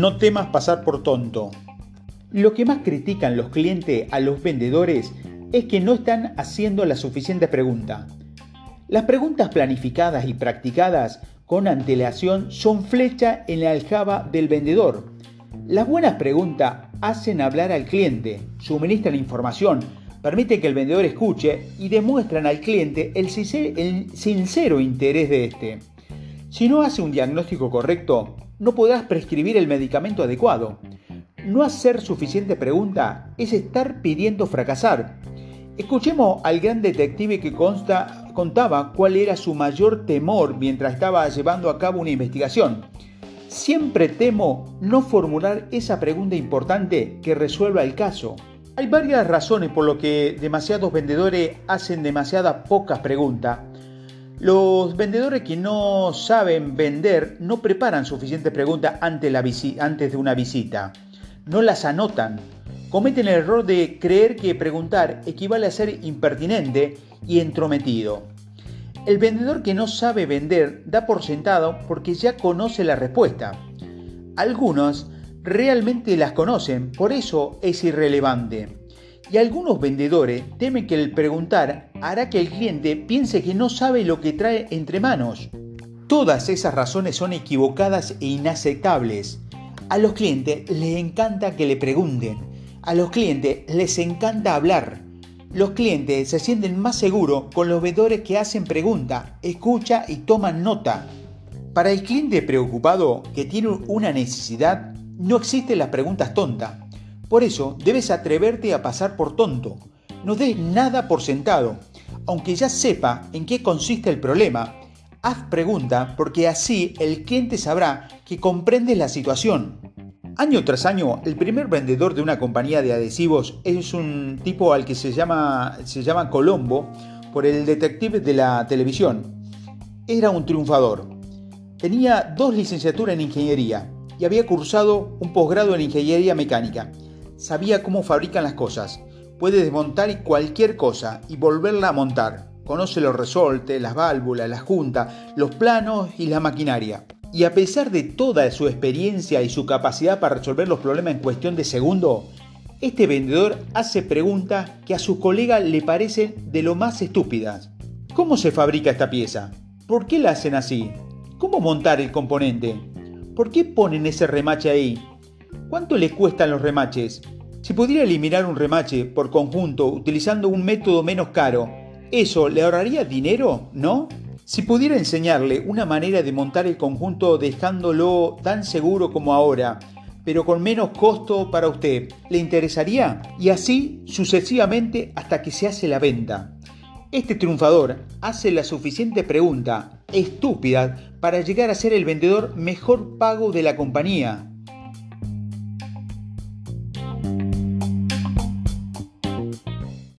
no temas pasar por tonto. Lo que más critican los clientes a los vendedores es que no están haciendo la suficiente pregunta. Las preguntas planificadas y practicadas con antelación son flecha en la aljaba del vendedor. Las buenas preguntas hacen hablar al cliente, suministran información, permiten que el vendedor escuche y demuestran al cliente el sincero interés de este. Si no hace un diagnóstico correcto, no podrás prescribir el medicamento adecuado. No hacer suficiente pregunta es estar pidiendo fracasar. Escuchemos al gran detective que contaba cuál era su mayor temor mientras estaba llevando a cabo una investigación. Siempre temo no formular esa pregunta importante que resuelva el caso. Hay varias razones por lo que demasiados vendedores hacen demasiadas pocas preguntas los vendedores que no saben vender no preparan suficientes preguntas antes, de una visita. No las anotan. Cometen el error de creer que preguntar equivale a ser impertinente y entrometido. El vendedor que no sabe vender da por sentado porque ya conoce la respuesta. Algunos realmente las conocen, por eso es irrelevante. Y algunos vendedores temen que el preguntar hará que el cliente piense que no sabe lo que trae entre manos. Todas esas razones son equivocadas e inaceptables. A los clientes les encanta que le pregunten. A los clientes les encanta hablar. Los clientes se sienten más seguros con los vendedores que hacen preguntas, escucha y toman nota. Para el cliente preocupado que tiene una necesidad, no existen las preguntas tontas. Por eso debes atreverte a pasar por tonto. No des nada por sentado. Aunque ya sepa en qué consiste el problema, haz pregunta porque así el cliente sabrá que comprendes la situación. Año tras año, el primer vendedor de una compañía de adhesivos es un tipo al que se llama, se llama Colombo por el detective de la televisión. Era un triunfador. Tenía dos licenciaturas en ingeniería y había cursado un posgrado en ingeniería mecánica sabía cómo fabrican las cosas. Puede desmontar cualquier cosa y volverla a montar. Conoce los resortes, las válvulas, las juntas, los planos y la maquinaria. Y a pesar de toda su experiencia y su capacidad para resolver los problemas en cuestión de segundo, este vendedor hace preguntas que a sus colegas le parecen de lo más estúpidas. ¿Cómo se fabrica esta pieza? ¿Por qué la hacen así? ¿Cómo montar el componente? ¿Por qué ponen ese remache ahí? ¿Cuánto le cuestan los remaches? Si pudiera eliminar un remache por conjunto utilizando un método menos caro, ¿eso le ahorraría dinero? ¿No? Si pudiera enseñarle una manera de montar el conjunto dejándolo tan seguro como ahora, pero con menos costo para usted, ¿le interesaría? Y así sucesivamente hasta que se hace la venta. Este triunfador hace la suficiente pregunta, estúpida, para llegar a ser el vendedor mejor pago de la compañía